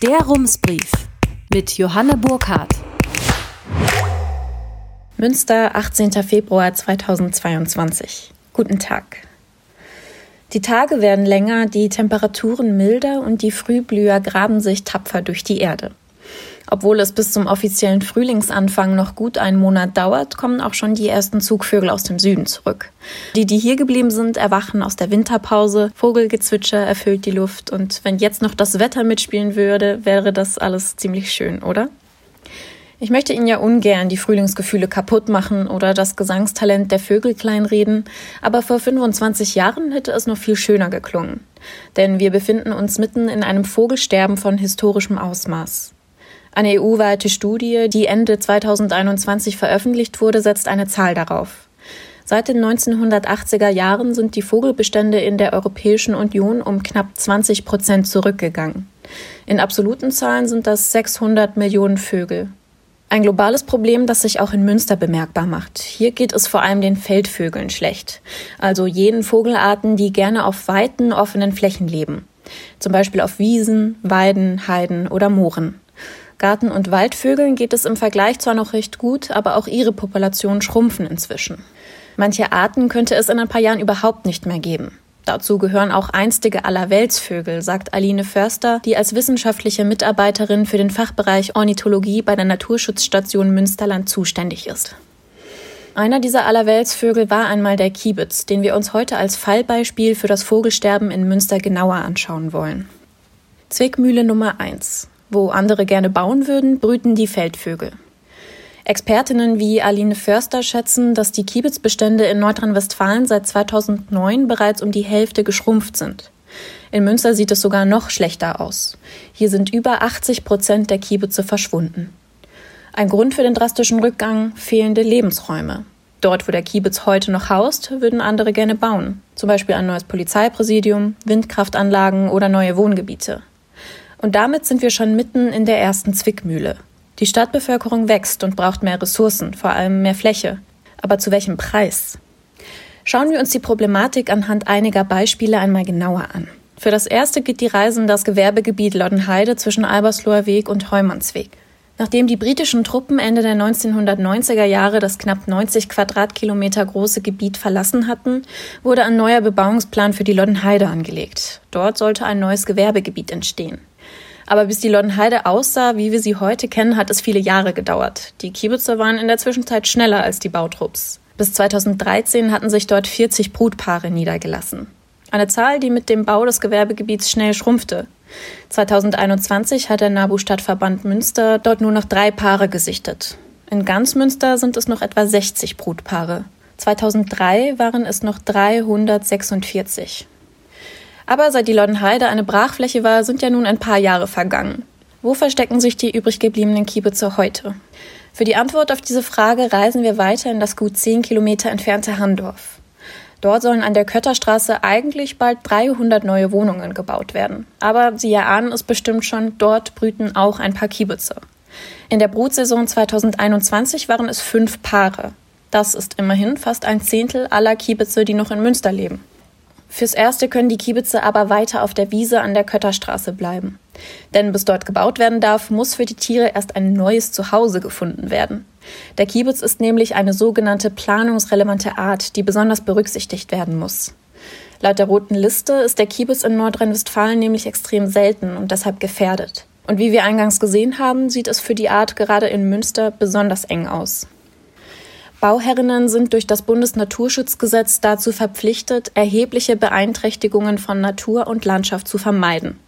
Der Rumsbrief mit Johanne Burkhardt. Münster, 18. Februar 2022. Guten Tag. Die Tage werden länger, die Temperaturen milder und die Frühblüher graben sich tapfer durch die Erde. Obwohl es bis zum offiziellen Frühlingsanfang noch gut einen Monat dauert, kommen auch schon die ersten Zugvögel aus dem Süden zurück. Die, die hier geblieben sind, erwachen aus der Winterpause, Vogelgezwitscher erfüllt die Luft und wenn jetzt noch das Wetter mitspielen würde, wäre das alles ziemlich schön, oder? Ich möchte Ihnen ja ungern die Frühlingsgefühle kaputt machen oder das Gesangstalent der Vögel kleinreden, aber vor 25 Jahren hätte es noch viel schöner geklungen. Denn wir befinden uns mitten in einem Vogelsterben von historischem Ausmaß. Eine EU-weite Studie, die Ende 2021 veröffentlicht wurde, setzt eine Zahl darauf. Seit den 1980er Jahren sind die Vogelbestände in der Europäischen Union um knapp 20 Prozent zurückgegangen. In absoluten Zahlen sind das 600 Millionen Vögel. Ein globales Problem, das sich auch in Münster bemerkbar macht. Hier geht es vor allem den Feldvögeln schlecht, also jenen Vogelarten, die gerne auf weiten, offenen Flächen leben, zum Beispiel auf Wiesen, Weiden, Heiden oder Mooren. Garten- und Waldvögeln geht es im Vergleich zwar noch recht gut, aber auch ihre Populationen schrumpfen inzwischen. Manche Arten könnte es in ein paar Jahren überhaupt nicht mehr geben. Dazu gehören auch einstige Allerweltsvögel, sagt Aline Förster, die als wissenschaftliche Mitarbeiterin für den Fachbereich Ornithologie bei der Naturschutzstation Münsterland zuständig ist. Einer dieser Allerweltsvögel war einmal der Kiebitz, den wir uns heute als Fallbeispiel für das Vogelsterben in Münster genauer anschauen wollen. Zwickmühle Nummer 1. Wo andere gerne bauen würden, brüten die Feldvögel. Expertinnen wie Aline Förster schätzen, dass die Kiebitzbestände in Nordrhein-Westfalen seit 2009 bereits um die Hälfte geschrumpft sind. In Münster sieht es sogar noch schlechter aus. Hier sind über 80 Prozent der Kiebitze verschwunden. Ein Grund für den drastischen Rückgang fehlende Lebensräume. Dort, wo der Kiebitz heute noch haust, würden andere gerne bauen. Zum Beispiel ein neues Polizeipräsidium, Windkraftanlagen oder neue Wohngebiete. Und damit sind wir schon mitten in der ersten Zwickmühle. Die Stadtbevölkerung wächst und braucht mehr Ressourcen, vor allem mehr Fläche. Aber zu welchem Preis? Schauen wir uns die Problematik anhand einiger Beispiele einmal genauer an. Für das erste geht die Reise in das Gewerbegebiet Loddenheide zwischen Albersloher Weg und Heumannsweg. Nachdem die britischen Truppen Ende der 1990er Jahre das knapp 90 Quadratkilometer große Gebiet verlassen hatten, wurde ein neuer Bebauungsplan für die Loddenheide angelegt. Dort sollte ein neues Gewerbegebiet entstehen. Aber bis die Loddenheide aussah, wie wir sie heute kennen, hat es viele Jahre gedauert. Die Kiebitzer waren in der Zwischenzeit schneller als die Bautrupps. Bis 2013 hatten sich dort 40 Brutpaare niedergelassen. Eine Zahl, die mit dem Bau des Gewerbegebiets schnell schrumpfte. 2021 hat der NABU-Stadtverband Münster dort nur noch drei Paare gesichtet. In ganz Münster sind es noch etwa 60 Brutpaare. 2003 waren es noch 346. Aber seit die Loddenheide eine Brachfläche war, sind ja nun ein paar Jahre vergangen. Wo verstecken sich die übrig gebliebenen Kiebitze heute? Für die Antwort auf diese Frage reisen wir weiter in das gut zehn Kilometer entfernte Handorf. Dort sollen an der Kötterstraße eigentlich bald 300 neue Wohnungen gebaut werden. Aber Sie erahnen es bestimmt schon, dort brüten auch ein paar Kiebitze. In der Brutsaison 2021 waren es fünf Paare. Das ist immerhin fast ein Zehntel aller Kiebitze, die noch in Münster leben. Fürs Erste können die Kiebitze aber weiter auf der Wiese an der Kötterstraße bleiben. Denn bis dort gebaut werden darf, muss für die Tiere erst ein neues Zuhause gefunden werden. Der Kiebitz ist nämlich eine sogenannte planungsrelevante Art, die besonders berücksichtigt werden muss. Laut der roten Liste ist der Kiebitz in Nordrhein-Westfalen nämlich extrem selten und deshalb gefährdet. Und wie wir eingangs gesehen haben, sieht es für die Art gerade in Münster besonders eng aus. Bauherrinnen sind durch das Bundesnaturschutzgesetz dazu verpflichtet, erhebliche Beeinträchtigungen von Natur und Landschaft zu vermeiden.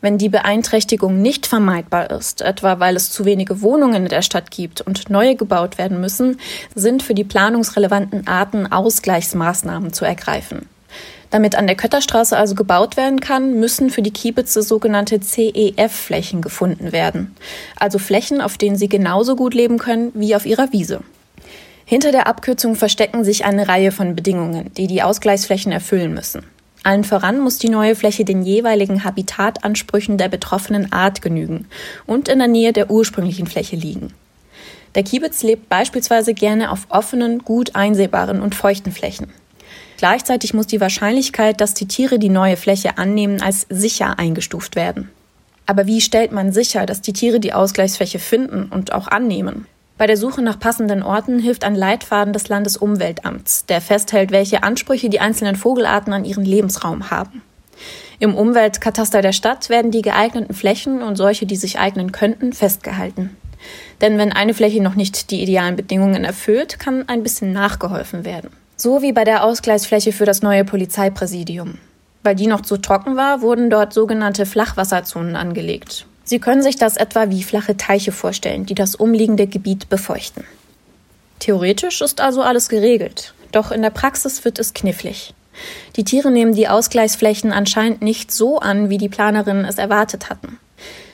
Wenn die Beeinträchtigung nicht vermeidbar ist, etwa weil es zu wenige Wohnungen in der Stadt gibt und neue gebaut werden müssen, sind für die planungsrelevanten Arten Ausgleichsmaßnahmen zu ergreifen. Damit an der Kötterstraße also gebaut werden kann, müssen für die Kiebitze sogenannte CEF-Flächen gefunden werden. Also Flächen, auf denen sie genauso gut leben können wie auf ihrer Wiese. Hinter der Abkürzung verstecken sich eine Reihe von Bedingungen, die die Ausgleichsflächen erfüllen müssen. Allen voran muss die neue Fläche den jeweiligen Habitatansprüchen der betroffenen Art genügen und in der Nähe der ursprünglichen Fläche liegen. Der Kiebitz lebt beispielsweise gerne auf offenen, gut einsehbaren und feuchten Flächen. Gleichzeitig muss die Wahrscheinlichkeit, dass die Tiere die neue Fläche annehmen, als sicher eingestuft werden. Aber wie stellt man sicher, dass die Tiere die Ausgleichsfläche finden und auch annehmen? Bei der Suche nach passenden Orten hilft ein Leitfaden des Landesumweltamts, der festhält, welche Ansprüche die einzelnen Vogelarten an ihren Lebensraum haben. Im Umweltkataster der Stadt werden die geeigneten Flächen und solche, die sich eignen könnten, festgehalten. Denn wenn eine Fläche noch nicht die idealen Bedingungen erfüllt, kann ein bisschen nachgeholfen werden. So wie bei der Ausgleichsfläche für das neue Polizeipräsidium. Weil die noch zu trocken war, wurden dort sogenannte Flachwasserzonen angelegt. Sie können sich das etwa wie flache Teiche vorstellen, die das umliegende Gebiet befeuchten. Theoretisch ist also alles geregelt, doch in der Praxis wird es knifflig. Die Tiere nehmen die Ausgleichsflächen anscheinend nicht so an, wie die Planerinnen es erwartet hatten.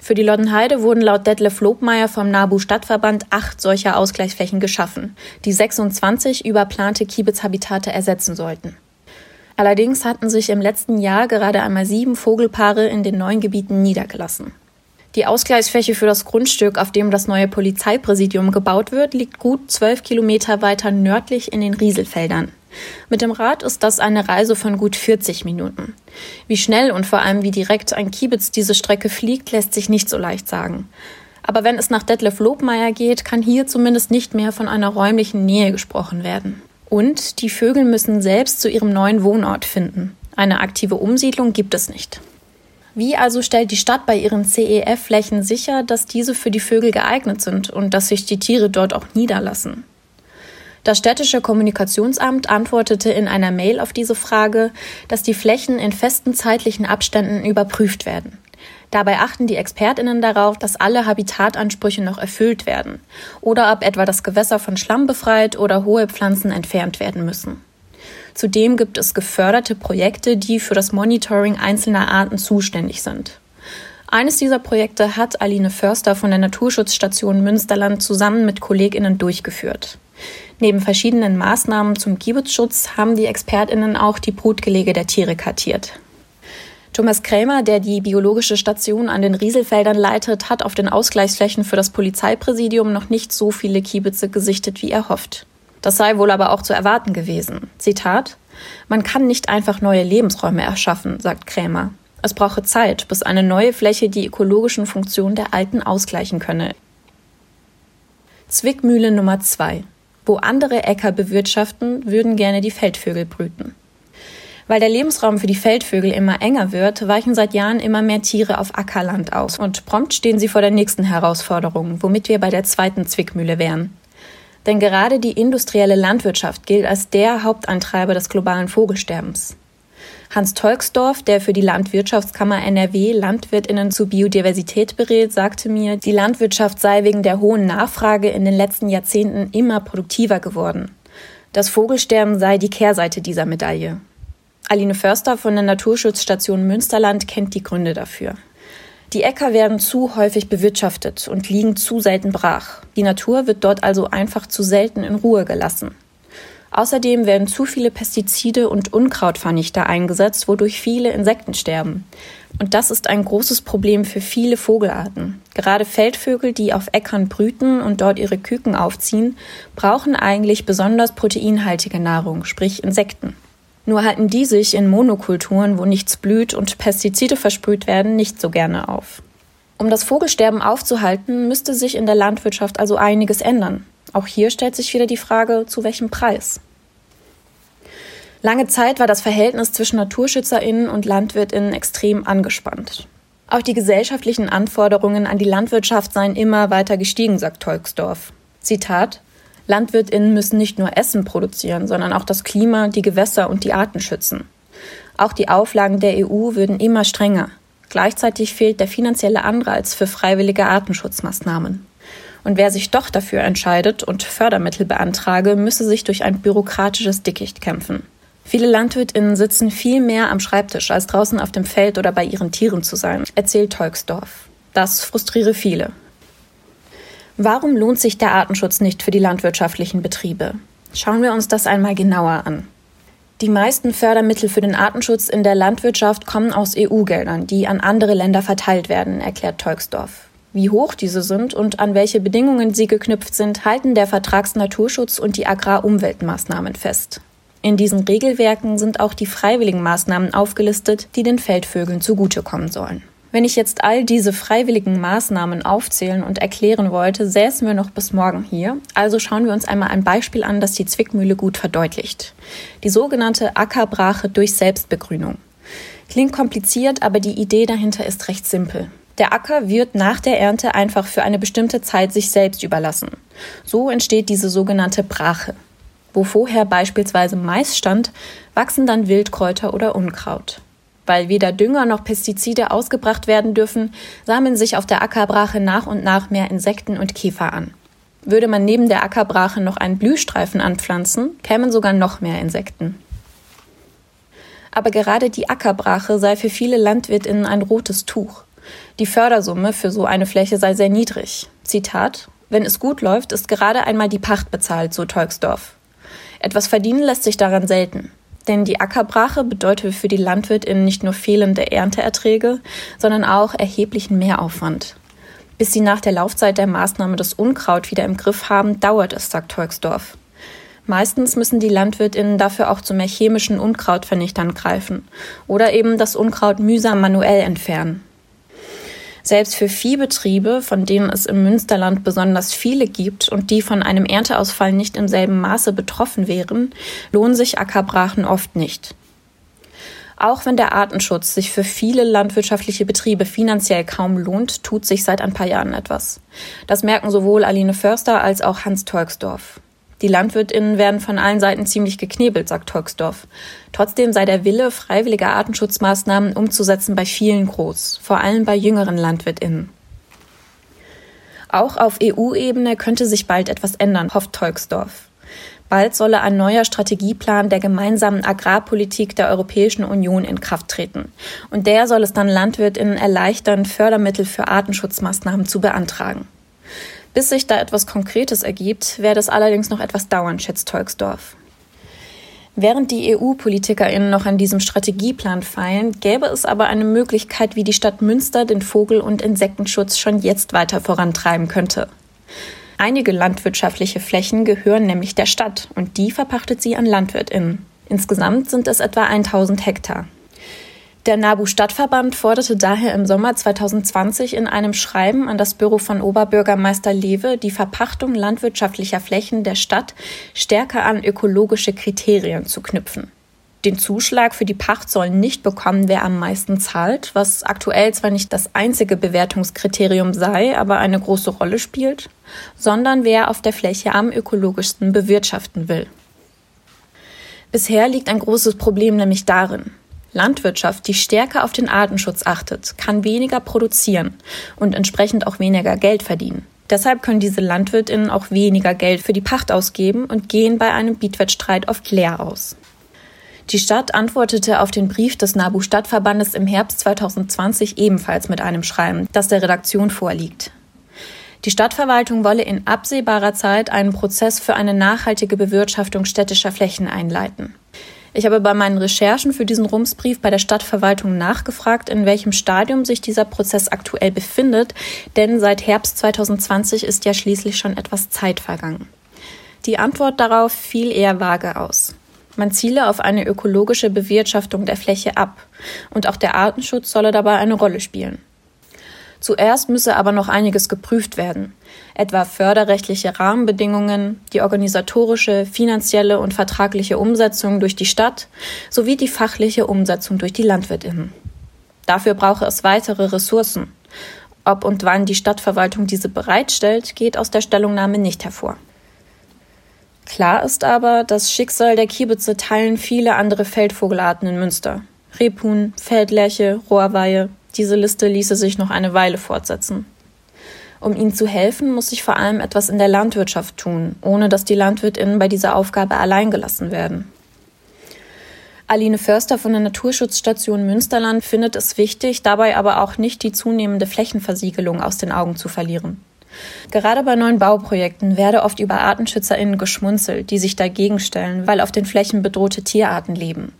Für die Loddenheide wurden laut Detlef Lobmeier vom NABU Stadtverband acht solcher Ausgleichsflächen geschaffen, die 26 überplante Kiebitzhabitate ersetzen sollten. Allerdings hatten sich im letzten Jahr gerade einmal sieben Vogelpaare in den neuen Gebieten niedergelassen. Die Ausgleichsfläche für das Grundstück, auf dem das neue Polizeipräsidium gebaut wird, liegt gut zwölf Kilometer weiter nördlich in den Rieselfeldern. Mit dem Rad ist das eine Reise von gut 40 Minuten. Wie schnell und vor allem wie direkt ein Kiebitz diese Strecke fliegt, lässt sich nicht so leicht sagen. Aber wenn es nach Detlef Lobmeier geht, kann hier zumindest nicht mehr von einer räumlichen Nähe gesprochen werden. Und die Vögel müssen selbst zu ihrem neuen Wohnort finden. Eine aktive Umsiedlung gibt es nicht. Wie also stellt die Stadt bei ihren CEF-Flächen sicher, dass diese für die Vögel geeignet sind und dass sich die Tiere dort auch niederlassen? Das städtische Kommunikationsamt antwortete in einer Mail auf diese Frage, dass die Flächen in festen zeitlichen Abständen überprüft werden. Dabei achten die Expertinnen darauf, dass alle Habitatansprüche noch erfüllt werden oder ob etwa das Gewässer von Schlamm befreit oder hohe Pflanzen entfernt werden müssen. Zudem gibt es geförderte Projekte, die für das Monitoring einzelner Arten zuständig sind. Eines dieser Projekte hat Aline Förster von der Naturschutzstation Münsterland zusammen mit Kolleginnen durchgeführt. Neben verschiedenen Maßnahmen zum Kiebitzschutz haben die ExpertInnen auch die Brutgelege der Tiere kartiert. Thomas Krämer, der die biologische Station an den Rieselfeldern leitet, hat auf den Ausgleichsflächen für das Polizeipräsidium noch nicht so viele Kiebitze gesichtet, wie er hofft. Das sei wohl aber auch zu erwarten gewesen. Zitat Man kann nicht einfach neue Lebensräume erschaffen, sagt Krämer. Es brauche Zeit, bis eine neue Fläche die ökologischen Funktionen der alten ausgleichen könne. Zwickmühle Nummer zwei. Wo andere Äcker bewirtschaften, würden gerne die Feldvögel brüten. Weil der Lebensraum für die Feldvögel immer enger wird, weichen seit Jahren immer mehr Tiere auf Ackerland aus und prompt stehen sie vor der nächsten Herausforderung, womit wir bei der zweiten Zwickmühle wären. Denn gerade die industrielle Landwirtschaft gilt als der Hauptantreiber des globalen Vogelsterbens. Hans Tolksdorf, der für die Landwirtschaftskammer NRW Landwirtinnen zu Biodiversität berät, sagte mir, die Landwirtschaft sei wegen der hohen Nachfrage in den letzten Jahrzehnten immer produktiver geworden. Das Vogelsterben sei die Kehrseite dieser Medaille. Aline Förster von der Naturschutzstation Münsterland kennt die Gründe dafür. Die Äcker werden zu häufig bewirtschaftet und liegen zu selten brach. Die Natur wird dort also einfach zu selten in Ruhe gelassen. Außerdem werden zu viele Pestizide und Unkrautvernichter eingesetzt, wodurch viele Insekten sterben. Und das ist ein großes Problem für viele Vogelarten. Gerade Feldvögel, die auf Äckern brüten und dort ihre Küken aufziehen, brauchen eigentlich besonders proteinhaltige Nahrung, sprich Insekten. Nur halten die sich in Monokulturen, wo nichts blüht und Pestizide versprüht werden, nicht so gerne auf. Um das Vogelsterben aufzuhalten, müsste sich in der Landwirtschaft also einiges ändern. Auch hier stellt sich wieder die Frage, zu welchem Preis? Lange Zeit war das Verhältnis zwischen Naturschützerinnen und Landwirtinnen extrem angespannt. Auch die gesellschaftlichen Anforderungen an die Landwirtschaft seien immer weiter gestiegen, sagt Tolksdorf. Zitat Landwirtinnen müssen nicht nur Essen produzieren, sondern auch das Klima, die Gewässer und die Arten schützen. Auch die Auflagen der EU würden immer strenger. Gleichzeitig fehlt der finanzielle Anreiz für freiwillige Artenschutzmaßnahmen. Und wer sich doch dafür entscheidet und Fördermittel beantrage, müsse sich durch ein bürokratisches Dickicht kämpfen. Viele LandwirtInnen sitzen viel mehr am Schreibtisch, als draußen auf dem Feld oder bei ihren Tieren zu sein, erzählt Tolksdorf. Das frustriere viele. Warum lohnt sich der Artenschutz nicht für die landwirtschaftlichen Betriebe? Schauen wir uns das einmal genauer an. Die meisten Fördermittel für den Artenschutz in der Landwirtschaft kommen aus EU-Geldern, die an andere Länder verteilt werden, erklärt Tolksdorf. Wie hoch diese sind und an welche Bedingungen sie geknüpft sind, halten der Vertragsnaturschutz und die Agrarumweltmaßnahmen fest. In diesen Regelwerken sind auch die freiwilligen Maßnahmen aufgelistet, die den Feldvögeln zugutekommen sollen. Wenn ich jetzt all diese freiwilligen Maßnahmen aufzählen und erklären wollte, säßen wir noch bis morgen hier. Also schauen wir uns einmal ein Beispiel an, das die Zwickmühle gut verdeutlicht. Die sogenannte Ackerbrache durch Selbstbegrünung. Klingt kompliziert, aber die Idee dahinter ist recht simpel. Der Acker wird nach der Ernte einfach für eine bestimmte Zeit sich selbst überlassen. So entsteht diese sogenannte Brache. Wo vorher beispielsweise Mais stand, wachsen dann Wildkräuter oder Unkraut. Weil weder Dünger noch Pestizide ausgebracht werden dürfen, sammeln sich auf der Ackerbrache nach und nach mehr Insekten und Käfer an. Würde man neben der Ackerbrache noch einen Blühstreifen anpflanzen, kämen sogar noch mehr Insekten. Aber gerade die Ackerbrache sei für viele Landwirtinnen ein rotes Tuch. Die Fördersumme für so eine Fläche sei sehr niedrig. Zitat Wenn es gut läuft, ist gerade einmal die Pacht bezahlt, so Tolksdorf. Etwas verdienen lässt sich daran selten. Denn die Ackerbrache bedeutet für die LandwirtInnen nicht nur fehlende Ernteerträge, sondern auch erheblichen Mehraufwand. Bis sie nach der Laufzeit der Maßnahme das Unkraut wieder im Griff haben, dauert es, sagt Tolksdorf. Meistens müssen die LandwirtInnen dafür auch zu mehr chemischen Unkrautvernichtern greifen oder eben das Unkraut mühsam manuell entfernen. Selbst für Viehbetriebe, von denen es im Münsterland besonders viele gibt und die von einem Ernteausfall nicht im selben Maße betroffen wären, lohnen sich Ackerbrachen oft nicht. Auch wenn der Artenschutz sich für viele landwirtschaftliche Betriebe finanziell kaum lohnt, tut sich seit ein paar Jahren etwas. Das merken sowohl Aline Förster als auch Hans Tolksdorf. Die LandwirtInnen werden von allen Seiten ziemlich geknebelt, sagt Tolksdorf. Trotzdem sei der Wille, freiwillige Artenschutzmaßnahmen umzusetzen, bei vielen groß, vor allem bei jüngeren LandwirtInnen. Auch auf EU-Ebene könnte sich bald etwas ändern, hofft Tolksdorf. Bald solle ein neuer Strategieplan der gemeinsamen Agrarpolitik der Europäischen Union in Kraft treten. Und der soll es dann LandwirtInnen erleichtern, Fördermittel für Artenschutzmaßnahmen zu beantragen. Bis sich da etwas Konkretes ergibt, werde es allerdings noch etwas dauern, schätzt Tolksdorf. Während die EU-PolitikerInnen noch an diesem Strategieplan feilen, gäbe es aber eine Möglichkeit, wie die Stadt Münster den Vogel- und Insektenschutz schon jetzt weiter vorantreiben könnte. Einige landwirtschaftliche Flächen gehören nämlich der Stadt und die verpachtet sie an LandwirtInnen. Insgesamt sind es etwa 1000 Hektar. Der NABU Stadtverband forderte daher im Sommer 2020 in einem Schreiben an das Büro von Oberbürgermeister Lewe die Verpachtung landwirtschaftlicher Flächen der Stadt stärker an ökologische Kriterien zu knüpfen. Den Zuschlag für die Pacht soll nicht bekommen, wer am meisten zahlt, was aktuell zwar nicht das einzige Bewertungskriterium sei, aber eine große Rolle spielt, sondern wer auf der Fläche am ökologischsten bewirtschaften will. Bisher liegt ein großes Problem nämlich darin, Landwirtschaft, die stärker auf den Artenschutz achtet, kann weniger produzieren und entsprechend auch weniger Geld verdienen. Deshalb können diese Landwirtinnen auch weniger Geld für die Pacht ausgeben und gehen bei einem Bietwettstreit oft leer aus. Die Stadt antwortete auf den Brief des NABU Stadtverbandes im Herbst 2020 ebenfalls mit einem Schreiben, das der Redaktion vorliegt. Die Stadtverwaltung wolle in absehbarer Zeit einen Prozess für eine nachhaltige Bewirtschaftung städtischer Flächen einleiten. Ich habe bei meinen Recherchen für diesen Rumsbrief bei der Stadtverwaltung nachgefragt, in welchem Stadium sich dieser Prozess aktuell befindet, denn seit Herbst 2020 ist ja schließlich schon etwas Zeit vergangen. Die Antwort darauf fiel eher vage aus. Man ziele auf eine ökologische Bewirtschaftung der Fläche ab, und auch der Artenschutz solle dabei eine Rolle spielen. Zuerst müsse aber noch einiges geprüft werden, etwa förderrechtliche Rahmenbedingungen, die organisatorische, finanzielle und vertragliche Umsetzung durch die Stadt sowie die fachliche Umsetzung durch die Landwirtinnen. Dafür brauche es weitere Ressourcen. Ob und wann die Stadtverwaltung diese bereitstellt, geht aus der Stellungnahme nicht hervor. Klar ist aber, das Schicksal der Kiebitze teilen viele andere Feldvogelarten in Münster. Rebhuhn, Feldlerche, Rohrweihe, diese Liste ließe sich noch eine Weile fortsetzen. Um ihnen zu helfen, muss sich vor allem etwas in der Landwirtschaft tun, ohne dass die Landwirtinnen bei dieser Aufgabe allein gelassen werden. Aline Förster von der Naturschutzstation Münsterland findet es wichtig, dabei aber auch nicht die zunehmende Flächenversiegelung aus den Augen zu verlieren. Gerade bei neuen Bauprojekten werde oft über ArtenschützerInnen geschmunzelt, die sich dagegen stellen, weil auf den Flächen bedrohte Tierarten leben.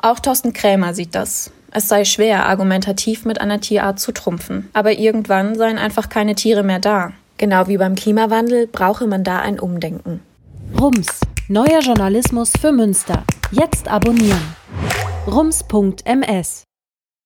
Auch Thorsten Krämer sieht das. Es sei schwer, argumentativ mit einer Tierart zu trumpfen. Aber irgendwann seien einfach keine Tiere mehr da. Genau wie beim Klimawandel brauche man da ein Umdenken. Rums, neuer Journalismus für Münster. Jetzt abonnieren. rums.ms